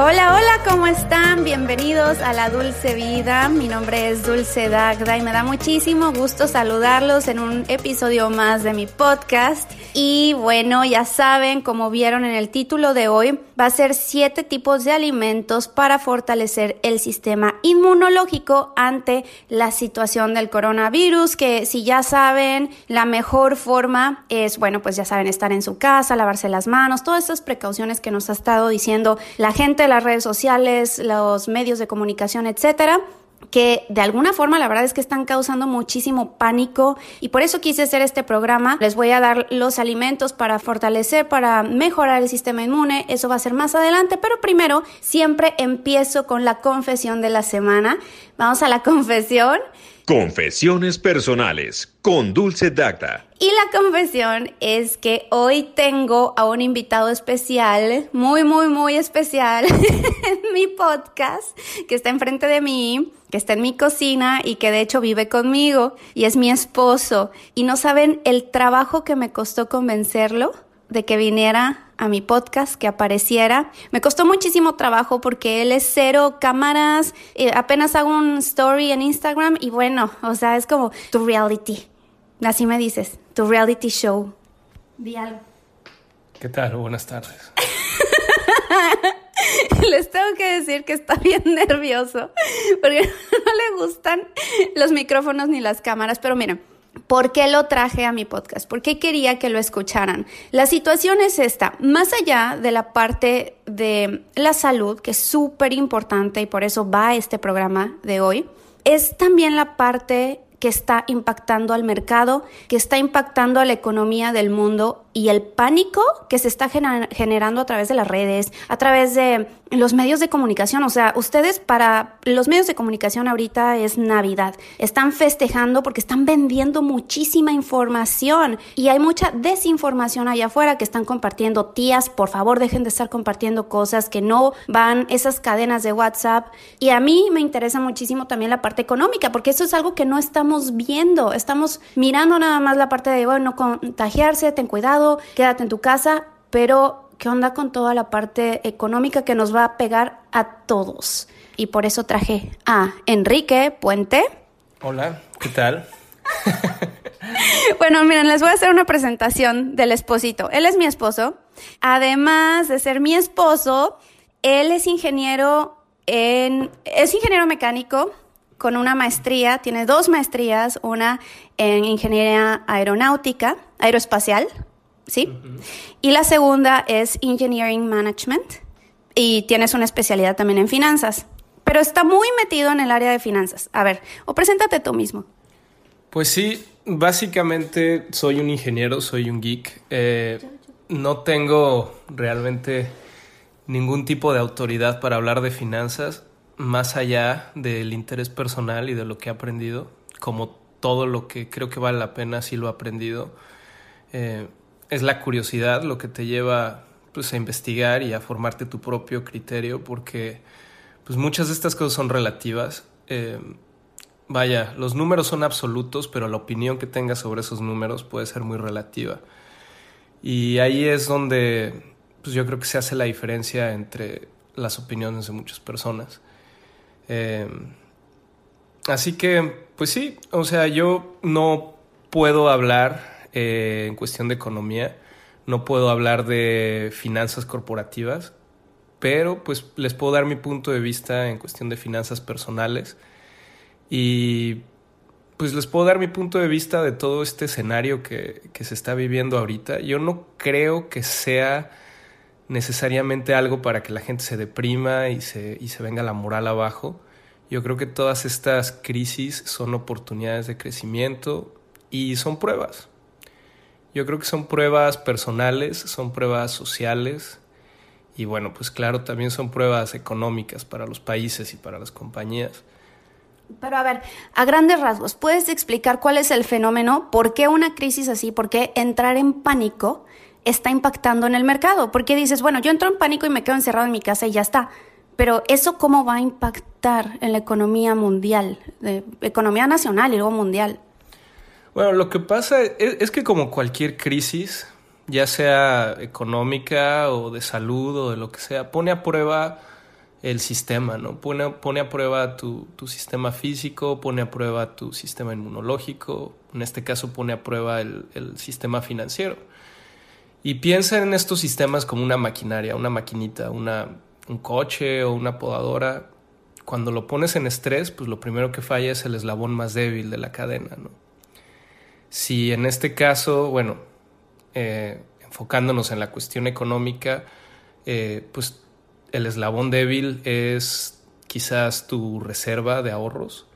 Hola, hola, ¿cómo están? Bienvenidos a La Dulce Vida. Mi nombre es Dulce Dagda y me da muchísimo gusto saludarlos en un episodio más de mi podcast. Y bueno, ya saben, como vieron en el título de hoy, va a ser siete tipos de alimentos para fortalecer el sistema inmunológico ante la situación del coronavirus, que si ya saben, la mejor forma es, bueno, pues ya saben, estar en su casa, lavarse las manos, todas esas precauciones que nos ha estado diciendo la gente las redes sociales, los medios de comunicación, etcétera que de alguna forma la verdad es que están causando muchísimo pánico y por eso quise hacer este programa. Les voy a dar los alimentos para fortalecer, para mejorar el sistema inmune. Eso va a ser más adelante, pero primero siempre empiezo con la confesión de la semana. Vamos a la confesión. Confesiones personales con Dulce Dacta. Y la confesión es que hoy tengo a un invitado especial, muy, muy, muy especial en mi podcast, que está enfrente de mí, que está en mi cocina y que de hecho vive conmigo y es mi esposo. Y no saben el trabajo que me costó convencerlo de que viniera a mi podcast, que apareciera. Me costó muchísimo trabajo porque él es cero cámaras, eh, apenas hago un story en Instagram y bueno, o sea, es como tu reality. Así me dices, tu reality show. Di algo. ¿Qué tal? Buenas tardes. Les tengo que decir que está bien nervioso porque no le gustan los micrófonos ni las cámaras, pero miren, ¿Por qué lo traje a mi podcast? ¿Por qué quería que lo escucharan? La situación es esta, más allá de la parte de la salud, que es súper importante y por eso va este programa de hoy, es también la parte que está impactando al mercado, que está impactando a la economía del mundo y el pánico que se está generando a través de las redes, a través de los medios de comunicación. O sea, ustedes para los medios de comunicación ahorita es Navidad. Están festejando porque están vendiendo muchísima información y hay mucha desinformación allá afuera que están compartiendo. Tías, por favor, dejen de estar compartiendo cosas que no van esas cadenas de WhatsApp. Y a mí me interesa muchísimo también la parte económica porque eso es algo que no estamos viendo. Estamos mirando nada más la parte de, bueno, contagiarse, ten cuidado quédate en tu casa, pero ¿qué onda con toda la parte económica que nos va a pegar a todos? Y por eso traje a Enrique Puente. Hola, ¿qué tal? bueno, miren, les voy a hacer una presentación del esposito. Él es mi esposo. Además de ser mi esposo, él es ingeniero en es ingeniero mecánico con una maestría, tiene dos maestrías, una en ingeniería aeronáutica, aeroespacial, ¿sí? Y la segunda es Engineering Management y tienes una especialidad también en finanzas, pero está muy metido en el área de finanzas. A ver, o preséntate tú mismo. Pues sí, básicamente soy un ingeniero, soy un geek. Eh, no tengo realmente ningún tipo de autoridad para hablar de finanzas, más allá del interés personal y de lo que he aprendido, como todo lo que creo que vale la pena, sí lo he aprendido. Eh, es la curiosidad lo que te lleva pues, a investigar y a formarte tu propio criterio, porque pues, muchas de estas cosas son relativas. Eh, vaya, los números son absolutos, pero la opinión que tengas sobre esos números puede ser muy relativa. Y ahí es donde pues, yo creo que se hace la diferencia entre las opiniones de muchas personas. Eh, así que, pues sí, o sea, yo no puedo hablar eh, en cuestión de economía. No puedo hablar de finanzas corporativas, pero pues les puedo dar mi punto de vista en cuestión de finanzas personales y pues les puedo dar mi punto de vista de todo este escenario que, que se está viviendo ahorita. Yo no creo que sea necesariamente algo para que la gente se deprima y se, y se venga la moral abajo. Yo creo que todas estas crisis son oportunidades de crecimiento y son pruebas. Yo creo que son pruebas personales, son pruebas sociales y bueno, pues claro, también son pruebas económicas para los países y para las compañías. Pero a ver, a grandes rasgos, ¿puedes explicar cuál es el fenómeno? ¿Por qué una crisis así? ¿Por qué entrar en pánico está impactando en el mercado? ¿Por qué dices, bueno, yo entro en pánico y me quedo encerrado en mi casa y ya está? Pero eso cómo va a impactar en la economía mundial, economía nacional y luego mundial. Bueno, lo que pasa es, que como cualquier crisis, ya sea económica o de salud o de lo que sea, pone a prueba el sistema, ¿no? Pone, pone a prueba tu, tu, sistema físico, pone a prueba tu sistema inmunológico, en este caso pone a prueba el, el sistema financiero. Y piensa en estos sistemas como una maquinaria, una maquinita, una, un coche o una podadora. Cuando lo pones en estrés, pues lo primero que falla es el eslabón más débil de la cadena, ¿no? Si en este caso, bueno, eh, enfocándonos en la cuestión económica, eh, pues el eslabón débil es quizás tu reserva de ahorros,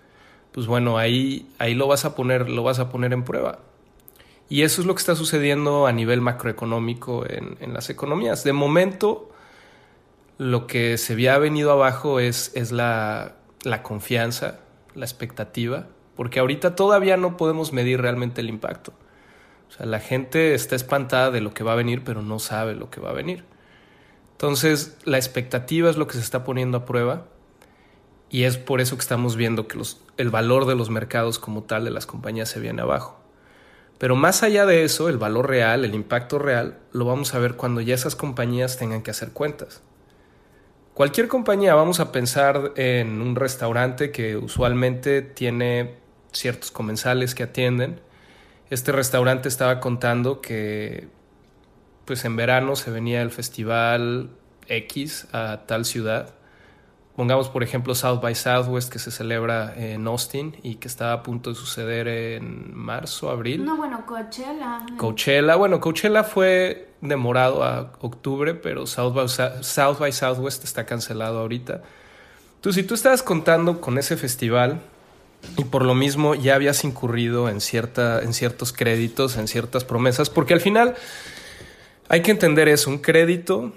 pues bueno, ahí, ahí lo vas a poner, lo vas a poner en prueba. Y eso es lo que está sucediendo a nivel macroeconómico en, en las economías. De momento, lo que se había venido abajo es, es la, la confianza, la expectativa, porque ahorita todavía no podemos medir realmente el impacto. O sea, la gente está espantada de lo que va a venir, pero no sabe lo que va a venir. Entonces, la expectativa es lo que se está poniendo a prueba y es por eso que estamos viendo que el valor de los mercados como tal de las compañías se viene abajo. Pero más allá de eso, el valor real, el impacto real, lo vamos a ver cuando ya esas compañías tengan que hacer cuentas. Cualquier compañía, vamos a pensar en un restaurante que usualmente tiene ciertos comensales que atienden. Este restaurante estaba contando que pues en verano se venía el festival X a tal ciudad. Pongamos, por ejemplo, South by Southwest, que se celebra en Austin y que está a punto de suceder en marzo, abril. No, bueno, Coachella. Coachella, bueno, Coachella fue demorado a octubre, pero South by, South by Southwest está cancelado ahorita. Entonces, si tú estabas contando con ese festival y por lo mismo ya habías incurrido en, cierta, en ciertos créditos, en ciertas promesas, porque al final hay que entender eso, un crédito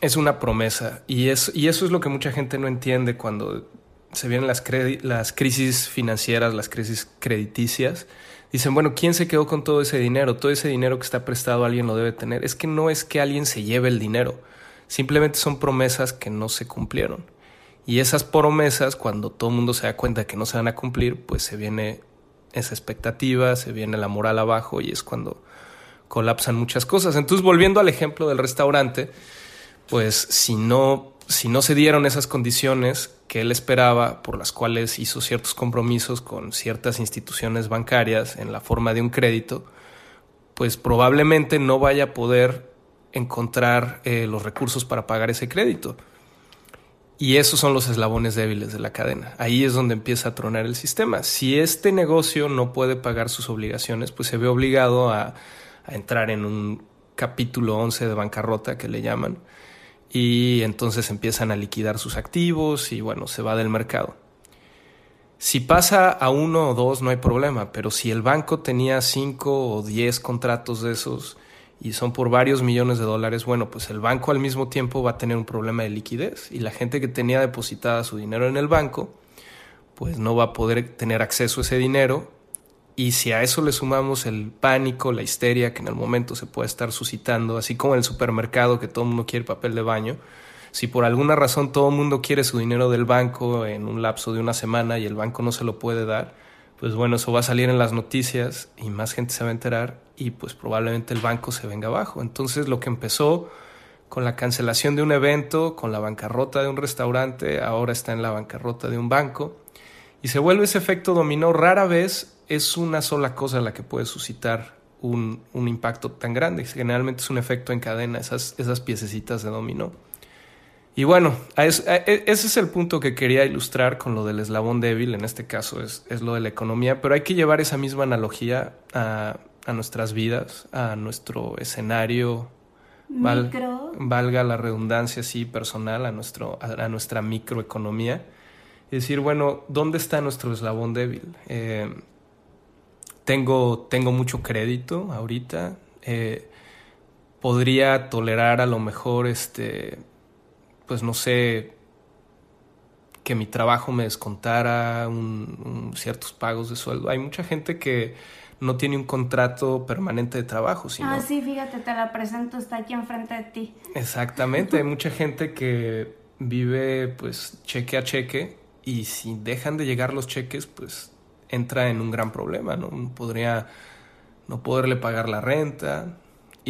es una promesa y, y eso es lo que mucha gente no entiende cuando se vienen las, las crisis financieras, las crisis crediticias. Dicen, bueno, ¿quién se quedó con todo ese dinero? Todo ese dinero que está prestado alguien lo debe tener. Es que no es que alguien se lleve el dinero, simplemente son promesas que no se cumplieron. Y esas promesas, cuando todo el mundo se da cuenta que no se van a cumplir, pues se viene esa expectativa, se viene la moral abajo y es cuando colapsan muchas cosas. Entonces, volviendo al ejemplo del restaurante, pues si no, si no se dieron esas condiciones que él esperaba, por las cuales hizo ciertos compromisos con ciertas instituciones bancarias en la forma de un crédito, pues probablemente no vaya a poder encontrar eh, los recursos para pagar ese crédito. Y esos son los eslabones débiles de la cadena. Ahí es donde empieza a tronar el sistema. Si este negocio no puede pagar sus obligaciones, pues se ve obligado a entrar en un capítulo 11 de bancarrota que le llaman y entonces empiezan a liquidar sus activos y bueno, se va del mercado. Si pasa a uno o dos no hay problema, pero si el banco tenía cinco o diez contratos de esos y son por varios millones de dólares, bueno, pues el banco al mismo tiempo va a tener un problema de liquidez y la gente que tenía depositada su dinero en el banco, pues no va a poder tener acceso a ese dinero. Y si a eso le sumamos el pánico, la histeria que en el momento se puede estar suscitando, así como en el supermercado que todo el mundo quiere papel de baño, si por alguna razón todo el mundo quiere su dinero del banco en un lapso de una semana y el banco no se lo puede dar, pues bueno, eso va a salir en las noticias y más gente se va a enterar y pues probablemente el banco se venga abajo. Entonces lo que empezó con la cancelación de un evento, con la bancarrota de un restaurante, ahora está en la bancarrota de un banco y se vuelve ese efecto dominó rara vez es una sola cosa la que puede suscitar un, impacto tan grande. Generalmente es un efecto en cadena, esas, esas piececitas de dominó. Y bueno, e, ese es el punto que quería ilustrar con lo del eslabón débil, en este caso es, lo de la economía, pero hay que llevar esa misma analogía a, nuestras vidas, a nuestro escenario, valga la redundancia sí personal, a, nuestro, a, nuestra microeconomía. Y decir, bueno, ¿dónde está nuestro eslabón débil? Eh, tengo, tengo mucho crédito ahorita. Eh, podría tolerar a lo mejor, este, pues no sé, que mi trabajo me descontara ciertos pagos de sueldo. Hay mucha gente que no tiene un contrato permanente de trabajo. Sino... Ah, sí, fíjate, te la presento, está aquí enfrente de ti. Exactamente, hay mucha gente que vive pues cheque a cheque y si dejan de llegar los cheques, pues entra en un gran problema, ¿no? Podría no poderle pagar la renta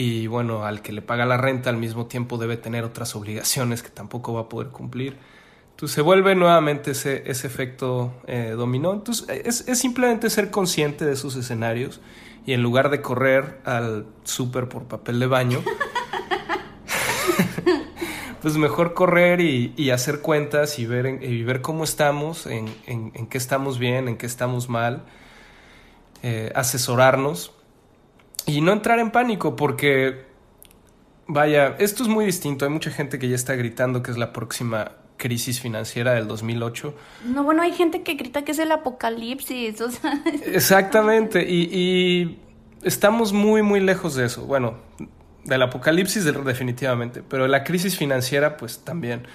y bueno, al que le paga la renta al mismo tiempo debe tener otras obligaciones que tampoco va a poder cumplir. Entonces se vuelve nuevamente ese, ese efecto eh, dominó. Entonces es, es, simplemente ser consciente de esos escenarios y en lugar de correr al súper por papel de baño, pues mejor correr y, hacer cuentas y ver, y ver cómo estamos, en, en, qué estamos bien, en qué estamos mal, eh, asesorarnos y no entrar en pánico porque, vaya, esto es muy distinto. Hay mucha gente que ya está gritando que es la próxima crisis financiera del 2008. No, bueno, hay gente que grita que es el apocalipsis. Exactamente, y, y estamos muy, muy lejos de eso. Bueno, del apocalipsis definitivamente, pero la crisis financiera pues también.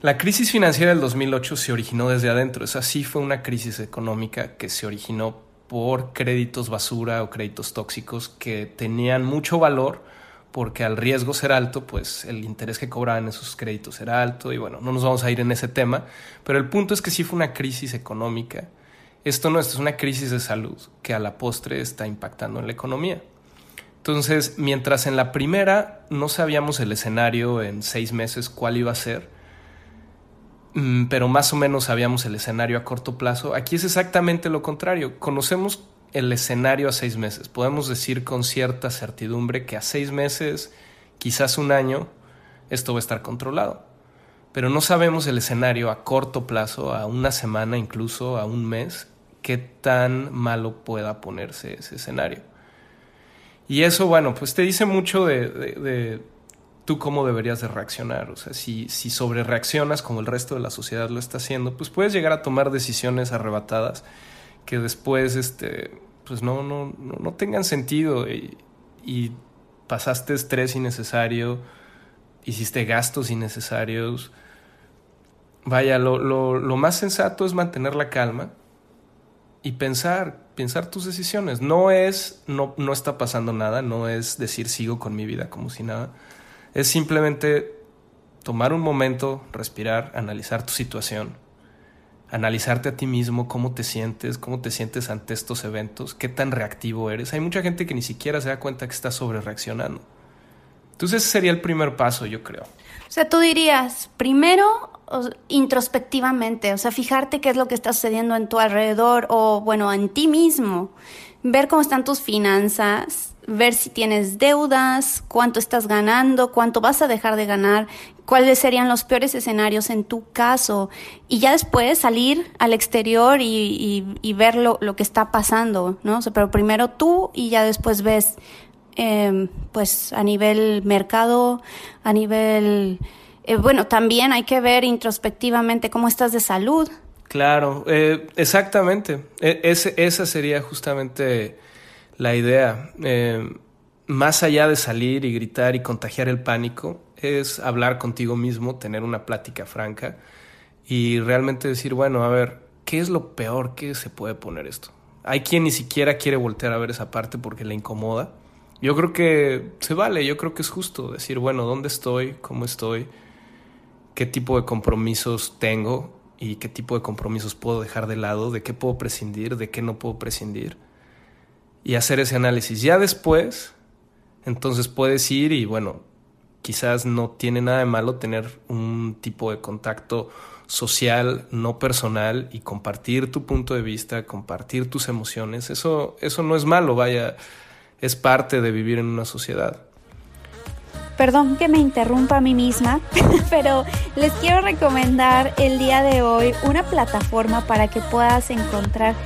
La crisis financiera del 2008 se originó desde adentro, esa sí fue una crisis económica que se originó por créditos basura o créditos tóxicos que tenían mucho valor porque al riesgo ser alto, pues el interés que cobraban esos créditos era alto y bueno, no nos vamos a ir en ese tema, pero el punto es que sí fue una crisis económica. Esto no, esto es una crisis de salud que a la postre está impactando en la economía. Entonces, mientras en la primera no sabíamos el escenario en seis meses cuál iba a ser, pero más o menos sabíamos el escenario a corto plazo, aquí es exactamente lo contrario. Conocemos el escenario a seis meses. Podemos decir con cierta certidumbre que a seis meses, quizás un año, esto va a estar controlado. Pero no sabemos el escenario a corto plazo, a una semana, incluso a un mes, qué tan malo pueda ponerse ese escenario. Y eso, bueno, pues te dice mucho de, tú cómo deberías de reaccionar. O sea, si, si sobre reaccionas como el resto de la sociedad lo está haciendo, pues puedes llegar a tomar decisiones arrebatadas que después, este, pues no, no, no, tengan sentido y, y, pasaste estrés innecesario, hiciste gastos innecesarios. Vaya, lo, lo, lo más sensato es mantener la calma y pensar, pensar tus decisiones. No es, no, no está pasando nada, no es decir sigo con mi vida como si nada. Es simplemente tomar un momento, respirar, analizar tu situación, analizarte a ti mismo, cómo te sientes, cómo te sientes ante estos eventos, qué tan reactivo eres. Hay mucha gente que ni siquiera se da cuenta que está sobre reaccionando. Entonces ese sería el primer paso, yo creo. O sea, tú dirías, primero introspectivamente, o sea, fijarte qué es lo que está sucediendo en tu alrededor o, bueno, en ti mismo, ver cómo están tus finanzas, ver si tienes deudas, cuánto estás ganando, cuánto vas a dejar de ganar, cuáles serían los peores escenarios en tu caso y ya después salir al exterior y, ver lo, que está pasando, ¿no? pero primero tú y ya después ves, em, pues a nivel mercado, a nivel eh, bueno, también hay que ver introspectivamente cómo estás de salud. Claro, eh, exactamente. E, esa sería justamente la idea. Eh, más allá de salir y gritar y contagiar el pánico, es hablar contigo mismo, tener una plática franca y realmente decir, bueno, a ver, ¿qué es lo peor que se puede poner esto? Hay quien ni siquiera quiere voltear a ver esa parte porque le incomoda. Yo creo que se vale, yo creo que es justo decir, bueno, ¿dónde estoy? ¿Cómo estoy? qué tipo de compromisos tengo y qué tipo de compromisos puedo dejar de lado, de qué puedo prescindir, de qué no puedo prescindir. Y hacer ese análisis. Ya después, entonces puedes ir y bueno, quizás no tiene nada de malo tener un tipo de contacto social, no personal, y compartir tu punto de vista, compartir tus emociones. Eso, eso no es malo, vaya, es parte de vivir en una sociedad. Perdón que me interrumpa a mí misma, pero les quiero recomendar el día de hoy una plataforma para que puedas encontrar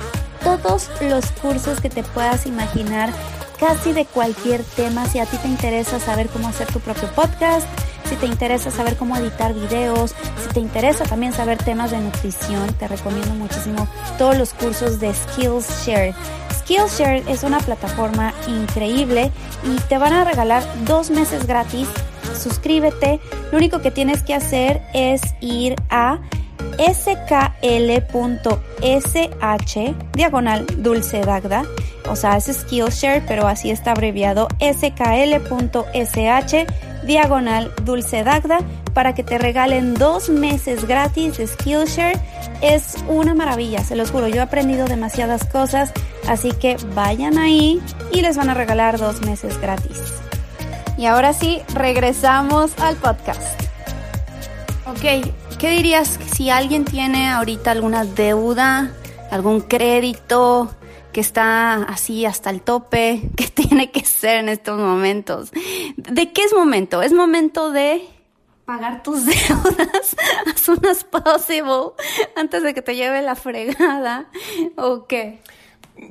todos los cursos que te puedas imaginar, casi de cualquier tema. Si a ti te interesa saber cómo hacer tu propio podcast, si te interesa saber cómo editar videos, si te interesa también saber temas de nutrición, te recomiendo muchísimo todos los cursos de Skillshare. Skillshare es una plataforma increíble y te van a regalar dos meses gratis. Suscríbete. Lo único que tienes que hacer es ir a skl.sh diagonal dulce dagda, o sea, es Skillshare, pero así está abreviado skl.sh diagonal dulce dagda para que te regalen dos meses gratis de Skillshare. Es una maravilla, se los juro, yo he aprendido demasiadas cosas, así que vayan ahí y les van a regalar dos meses gratis. Y ahora sí, regresamos al podcast. Ok, ¿qué dirías si alguien tiene ahorita alguna deuda, algún crédito que está así hasta el tope? ¿Qué tiene que ser en estos momentos? ¿De qué es momento? ¿Es momento de pagar tus deudas as soon as possible antes de que te lleve la fregada o qué?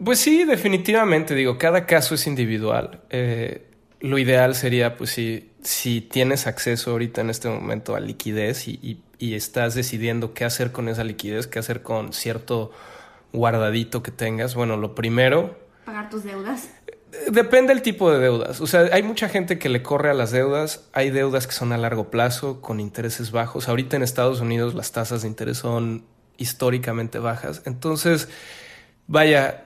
Pues sí, definitivamente, digo, cada caso es individual. Eh, lo ideal sería, pues, si, si tienes acceso ahorita en este momento a liquidez y, y, estás decidiendo qué hacer con esa liquidez, qué hacer con cierto guardadito que tengas, bueno, lo primero... Pagar tus deudas. Depende del tipo de deudas. O sea, hay mucha gente que le corre a las deudas. Hay deudas que son a largo plazo, con intereses bajos. Ahorita en Estados Unidos las tasas de interés son históricamente bajas. Entonces, vaya,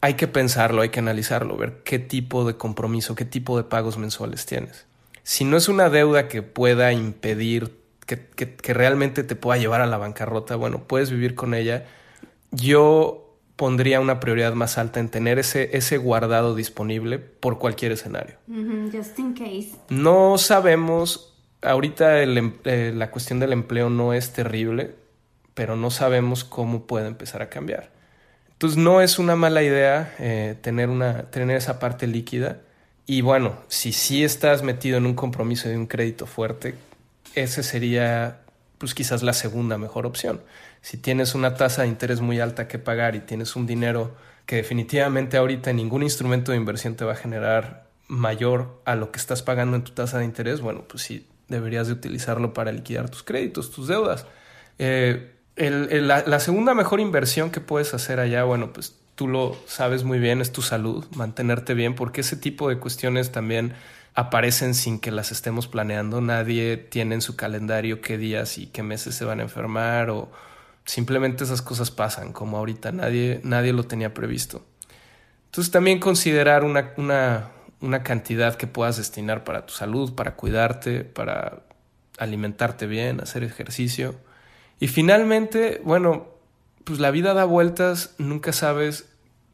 hay que pensarlo, hay que analizarlo, ver qué tipo de compromiso, qué tipo de pagos mensuales tienes. Si no es una deuda que pueda impedir, que, que, realmente te pueda llevar a la bancarrota, bueno, puedes vivir con ella. Yo pondría una prioridad más alta en tener ese, ese guardado disponible por cualquier escenario. just in case. No sabemos, ahorita em, eh, la cuestión del empleo no es terrible, pero no sabemos cómo puede empezar a cambiar. Entonces no es una mala idea eh, tener, una, tener esa parte líquida. Y bueno, si sí estás metido en un compromiso de un crédito fuerte, ese sería pues quizás la segunda mejor opción. Si tienes una tasa de interés muy alta que pagar y tienes un dinero que definitivamente ahorita ningún instrumento de inversión te va a generar mayor a lo que estás pagando en tu tasa de interés, bueno, pues sí, deberías de utilizarlo para liquidar tus créditos, tus deudas. Eh, la, segunda mejor inversión que puedes hacer allá, bueno, pues tú lo sabes muy bien, es tu salud, mantenerte bien, porque ese tipo de cuestiones también aparecen sin que las estemos planeando. Nadie tiene en su calendario qué días y qué meses se van a enfermar o simplemente esas cosas pasan, como ahorita nadie, nadie lo tenía previsto. Entonces también considerar una, una, una cantidad que puedas destinar para tu salud, para cuidarte, para alimentarte bien, hacer ejercicio y finalmente, bueno, pues la vida da vueltas, nunca sabes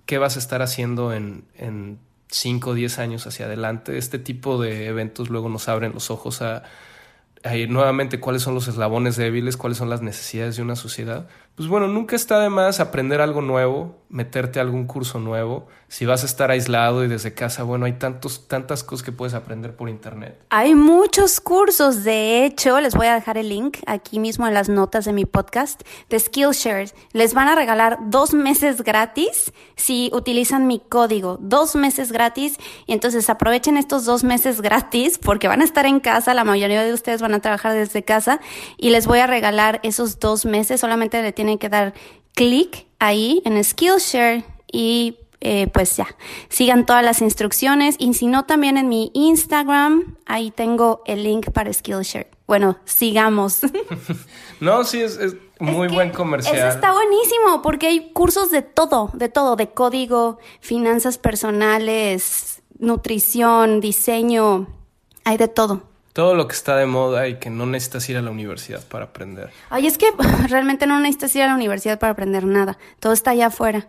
qué vas a estar haciendo en, en 5 o 10 años hacia adelante. Este tipo de eventos luego nos abren los ojos a, a ir nuevamente cuáles son los eslabones débiles, cuáles son las necesidades de una sociedad. Pues bueno, nunca está de más aprender algo nuevo, meterte a algún curso nuevo. Si vas a estar aislado y desde casa, bueno, hay tantos, tantas cosas que puedes aprender por internet. Hay muchos cursos, de hecho, les voy a dejar el link aquí mismo en las notas de mi podcast de Skillshare. Les van a regalar dos meses gratis si utilizan mi código, dos meses gratis. Y entonces aprovechen estos dos meses gratis porque van a estar en casa, la mayoría de ustedes van a trabajar desde casa y les voy a regalar esos dos meses, solamente le tienen que dar clic ahí en Skillshare y eh, pues ya, sigan todas las instrucciones y si no también en mi Instagram, ahí tengo el link para Skillshare. Bueno, sigamos. no, sí, es, muy buen comercial. Eso está buenísimo porque hay cursos de todo, de todo, de código, finanzas personales, nutrición, diseño, hay de todo todo lo que está de moda y que no necesitas ir a la universidad para aprender. Ay, es que realmente no necesitas ir a la universidad para aprender nada. Todo está allá afuera.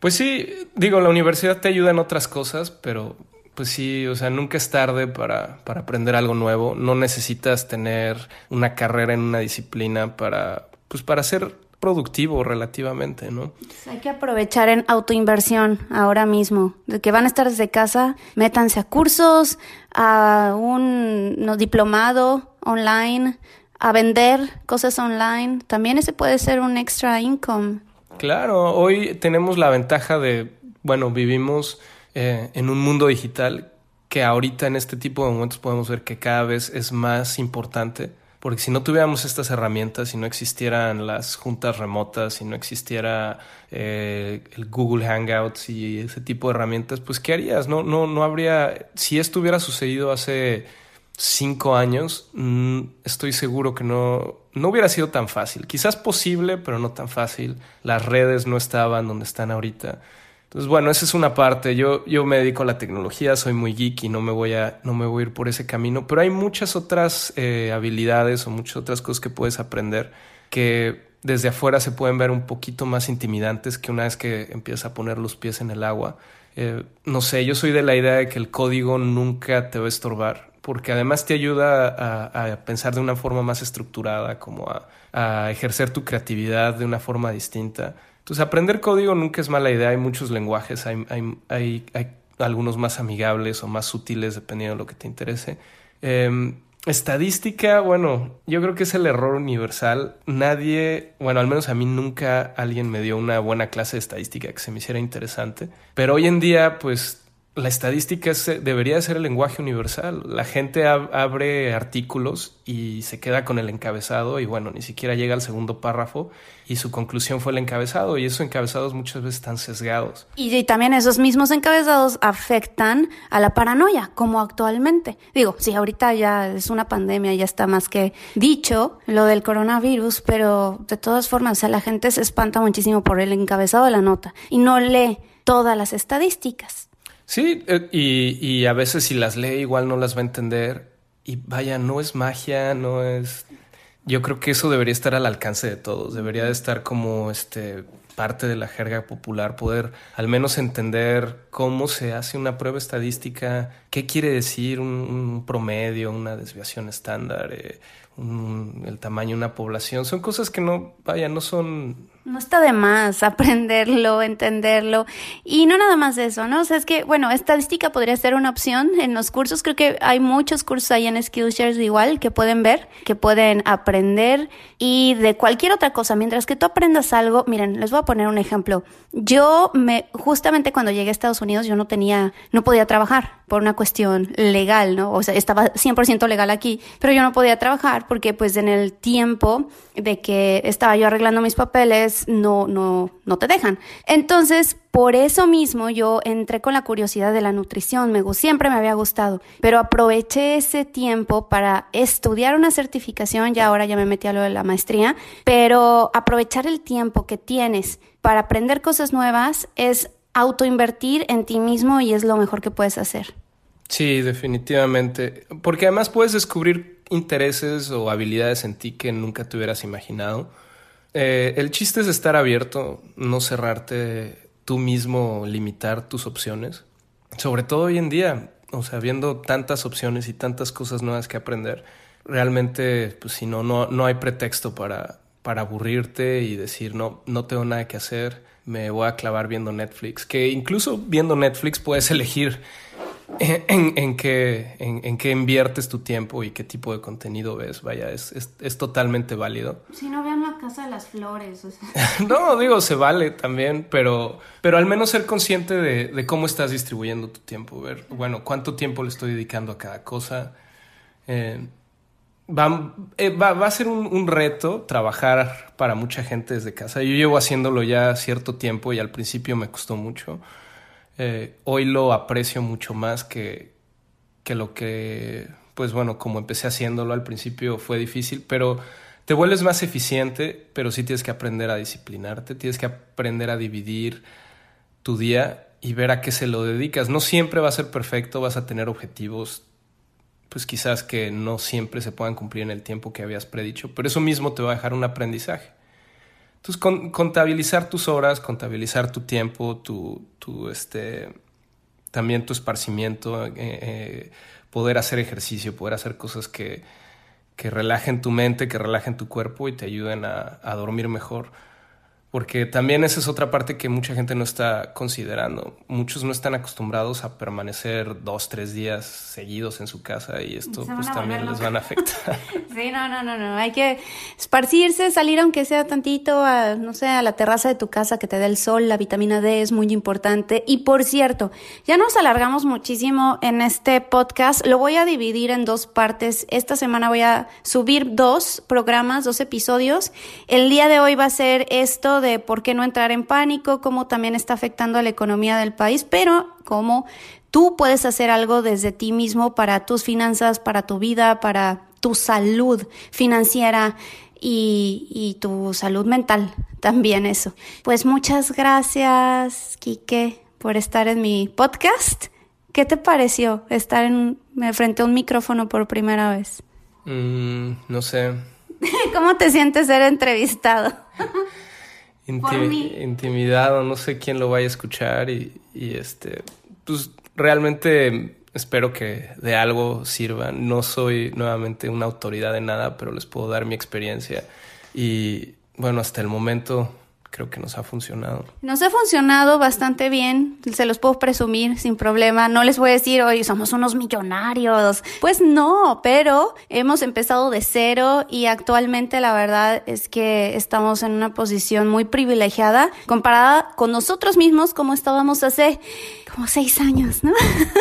Pues sí, digo, la universidad te ayuda en otras cosas, pero pues sí, o sea, nunca es tarde para, para aprender algo nuevo. No necesitas tener una carrera en una disciplina para, pues para ser productivo relativamente, ¿no? Hay que aprovechar en autoinversión ahora mismo, de que van a estar desde casa, métanse a cursos, a un diplomado online, a vender cosas online, también ese puede ser un extra income. Claro, hoy tenemos la ventaja de, bueno, vivimos eh, en un mundo digital que ahorita en este tipo de momentos podemos ver que cada vez es más importante porque si no tuviéramos estas herramientas, si no existieran las juntas remotas, si no existiera eh, el Google Hangouts y ese tipo de herramientas, pues ¿qué harías? No, no, no habría, si esto hubiera sucedido hace cinco años, mm, estoy seguro que no, no hubiera sido tan fácil. Quizás posible, pero no tan fácil. Las redes no estaban donde están ahorita. Entonces, bueno, esa es una parte. Yo, yo me dedico a la tecnología, soy muy geek y no me voy a, no me voy a ir por ese camino, pero hay muchas otras eh, habilidades o muchas otras cosas que puedes aprender que desde afuera se pueden ver un poquito más intimidantes que una vez que empiezas a poner los pies en el agua. Eh, no sé, yo soy de la idea de que el código nunca te va a estorbar, porque además te ayuda a, pensar de una forma más estructurada, como a, ejercer tu creatividad de una forma distinta. Entonces, aprender código nunca es mala idea, hay muchos lenguajes, hay, algunos más amigables o más sutiles dependiendo de lo que te interese. Em, Estadística, bueno, yo creo que es el error universal. Nadie, bueno, al menos a mí nunca alguien me dio una buena clase de estadística que se me hiciera interesante. Pero hoy en día, pues la estadística debería ser el lenguaje universal. La gente abre artículos y se queda con el encabezado y bueno, ni siquiera llega al segundo párrafo y su conclusión fue el encabezado y esos encabezados muchas veces están sesgados. Y, también esos mismos encabezados afectan a la paranoia, como actualmente. Digo, sí, ahorita ya es una pandemia, ya está más que dicho lo del coronavirus, pero de todas formas, o la gente se espanta muchísimo por el encabezado de la nota y no lee todas las estadísticas. Sí, eh, y, y a veces si las lee igual no las va a entender. Y vaya, no es magia, no es... Yo creo que eso debería estar al alcance de todos, debería de estar como este parte de la jerga popular, poder al menos entender cómo se hace una prueba estadística, qué quiere decir un, promedio, una desviación estándar, eh, el tamaño de una población. Son cosas que no, vaya, no son no está de más aprenderlo, entenderlo. Y no nada más eso, ¿no? O sea, es que, bueno, estadística podría ser una opción en los cursos. Creo que hay muchos cursos ahí en Skillshare igual que pueden ver, que pueden aprender y de cualquier otra cosa. Mientras que tú aprendas algo, miren, les voy a poner un ejemplo. Yo me, justamente cuando llegué a Estados Unidos, yo no tenía, no podía trabajar por una cuestión legal, ¿no? O sea, estaba 100% legal aquí, pero yo no podía trabajar porque pues en el tiempo de que estaba yo arreglando mis papeles, no, no, no te dejan. Entonces, por eso mismo yo entré con la curiosidad de la nutrición, me, siempre me había gustado, pero aproveché ese tiempo para estudiar una certificación, ya ahora ya me metí a lo de la maestría, pero aprovechar el tiempo que tienes para aprender cosas nuevas es autoinvertir en ti mismo y es lo mejor que puedes hacer. Sí, definitivamente. Porque además puedes descubrir intereses o habilidades en ti que nunca te hubieras imaginado. Eh, el chiste es estar abierto, no cerrarte tú mismo, limitar tus opciones. Sobre todo hoy en día, o sea, viendo tantas opciones y tantas cosas nuevas que aprender, realmente, pues si no, no, no hay pretexto para, para aburrirte y decir, no, no tengo nada que hacer me voy a clavar viendo Netflix, que incluso viendo Netflix puedes elegir en, en, qué, en, qué inviertes tu tiempo y qué tipo de contenido ves. Vaya, es, es, totalmente válido. Si no vean la casa de las flores. no, digo, se vale también, pero, pero al menos ser consciente de, de, cómo estás distribuyendo tu tiempo. Ver, bueno, cuánto tiempo le estoy dedicando a cada cosa. Eh, eh, va, va, a ser un, reto trabajar para mucha gente desde casa. Yo llevo haciéndolo ya cierto tiempo y al principio me costó mucho. Eh, hoy lo aprecio mucho más que, que lo que, pues bueno, como empecé haciéndolo al principio fue difícil, pero te vuelves más eficiente, pero sí tienes que aprender a disciplinarte, tienes que aprender a dividir tu día y ver a qué se lo dedicas. No siempre va a ser perfecto, vas a tener objetivos pues quizás que no siempre se puedan cumplir en el tiempo que habías predicho, pero eso mismo te va a dejar un aprendizaje. Entonces, contabilizar tus horas, contabilizar tu tiempo, tu, tu este, también tu esparcimiento, eh, eh, poder hacer ejercicio, poder hacer cosas que, que, relajen tu mente, que relajen tu cuerpo y te ayuden a, a dormir mejor porque también esa es otra parte que mucha gente no está considerando. Muchos no están acostumbrados a permanecer dos, tres días seguidos en su casa y esto pues también les van a afectar. sí, no, no, no, no. Hay que esparcirse, salir aunque sea tantito a, no sé, a la terraza de tu casa que te dé el sol, la vitamina D es muy importante. Y por cierto, ya nos alargamos muchísimo en este podcast. Lo voy a dividir en dos partes. Esta semana voy a subir dos programas, dos episodios. El día de hoy va a ser esto de por qué no entrar en pánico, cómo también está afectando a la economía del país, pero cómo tú puedes hacer algo desde ti mismo para tus finanzas, para tu vida, para tu salud financiera y, y tu salud mental, también eso. Pues muchas gracias, Quique, por estar en mi podcast. ¿Qué te pareció estar en, frente a un micrófono por primera vez? Mm, no sé. ¿Cómo te sientes ser entrevistado? intimidado, no sé quién lo vaya a escuchar y, y este, pues realmente espero que de algo sirva. No soy nuevamente una autoridad de nada, pero les puedo dar mi experiencia. Y bueno, hasta el momento creo que nos ha funcionado. Nos ha funcionado bastante bien, se los puedo presumir sin problema. No les voy a decir, hoy somos unos millonarios. Pues no, pero hemos empezado de cero y actualmente la verdad es que estamos en una posición muy privilegiada comparada con nosotros mismos como estábamos hace como seis años, ¿no?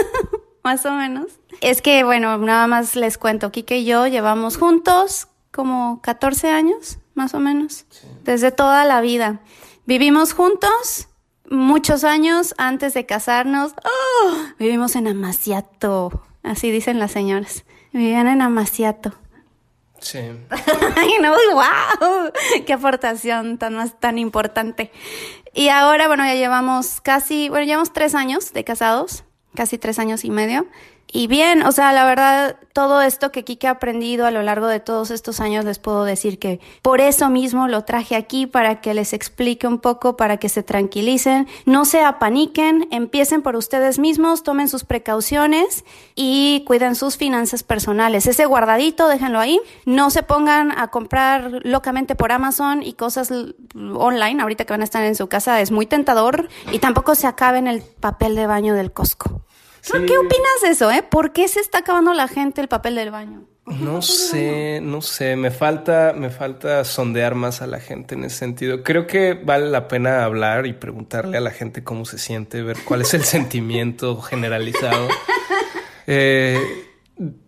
Más o menos. Es que, bueno, nada más les cuento, Kike y yo llevamos juntos como 14 años, más o menos, desde toda la vida. Vivimos juntos muchos años antes de casarnos. ¡Oh! Vivimos en Amaciato, así dicen las señoras. Vivían en Amaciato. Sí. Ay, no, wow, qué aportación tan más tan importante. Y ahora, bueno, ya llevamos casi, bueno, llevamos tres años de casados, casi tres años y medio. Y bien, o sea, la verdad, todo esto que Kike ha aprendido a lo largo de todos estos años, les puedo decir que por eso mismo lo traje aquí para que les explique un poco, para que se tranquilicen, no se apaniquen, empiecen por ustedes mismos, tomen sus precauciones y cuiden sus finanzas personales. Ese guardadito, déjenlo ahí. No se pongan a comprar locamente por Amazon y cosas online, ahorita que van a estar en su casa, es muy tentador y tampoco se acaben el papel de baño del Costco. ¿Qué opinas de eso, eh? ¿Por qué se está acabando la gente el papel del baño? No sé, no sé, me falta, me falta sondear más a la gente en ese sentido. Creo que vale la pena hablar y preguntarle a la gente cómo se siente, ver cuál es el sentimiento generalizado. Eh,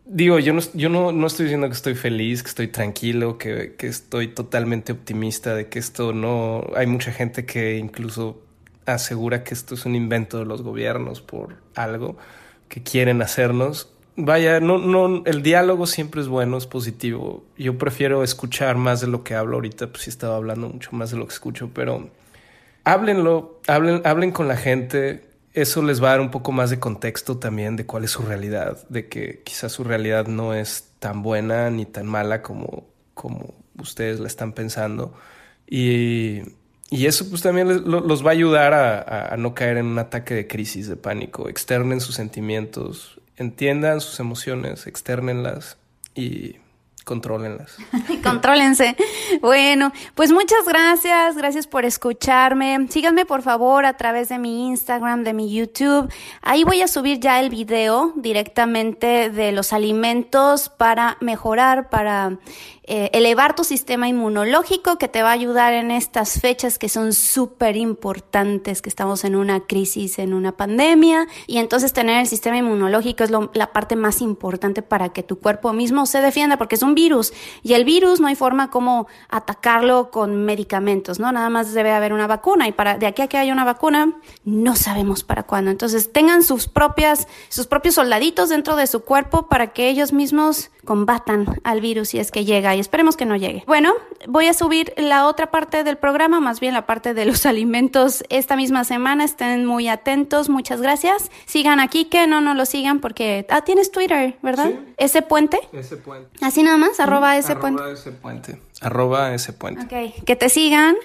digo, yo no, yo no, no, estoy diciendo que estoy feliz, que estoy tranquilo, que, que estoy totalmente optimista de que esto no. Hay mucha gente que incluso asegura que esto es un invento de los gobiernos por algo que quieren hacernos. Vaya, no, no, el diálogo siempre es bueno, es positivo. Yo prefiero escuchar más de lo que hablo ahorita, pues sí estaba hablando mucho más de lo que escucho, pero háblenlo, hablen, hablen con la gente. Eso les va a dar un poco más de contexto también de cuál es su realidad, de que quizás su realidad no es tan buena ni tan mala como, como ustedes la están pensando. Y y eso pues también los va a ayudar a, no caer en un ataque de crisis, de pánico. Externen sus sentimientos, entiendan sus emociones, externenlas y contrólenlas. Contrólense. Bueno, pues muchas gracias, gracias por escucharme. Síganme por favor a través de mi Instagram, de mi YouTube. Ahí voy a subir ya el video directamente de los alimentos para mejorar, para eh, elevar tu sistema inmunológico que te va a ayudar en estas fechas que son súper importantes, que estamos en una crisis, en una pandemia, y entonces tener el sistema inmunológico es la parte más importante para que tu cuerpo mismo se defienda, porque es un virus, y el virus no hay forma como atacarlo con medicamentos, ¿no? Nada más debe haber una vacuna, y para de aquí a que haya una vacuna, no sabemos para cuándo. Entonces tengan sus propias, sus propios soldaditos dentro de su cuerpo para que ellos mismos combatan al virus si es que llega esperemos que no llegue. Bueno, voy a subir la otra parte del programa, más bien la parte de los alimentos esta misma semana. Estén muy atentos, muchas gracias. Sigan aquí, que no, no lo sigan porque... Ah, tienes Twitter, ¿verdad? Sí. ¿Ese puente? Ese puente. Así nada más, arroba ese puente. Arroba ese puente. Arroba ese puente. Ok, que te sigan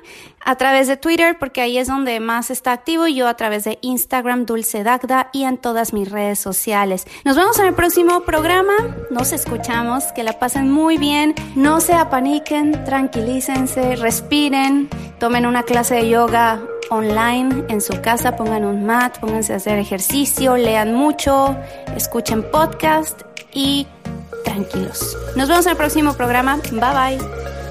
a través de Twitter porque ahí es donde más está activo y yo a través de Instagram Dulce Dagda y en todas mis redes sociales. Nos vemos en el próximo programa, nos escuchamos, que la pasen muy bien, no se apaniquen, tranquilícense, respiren, tomen una clase de yoga online en su casa, pongan un mat, pónganse a hacer ejercicio, lean mucho, escuchen podcast y tranquilos. Nos vemos en el próximo programa. Bye bye.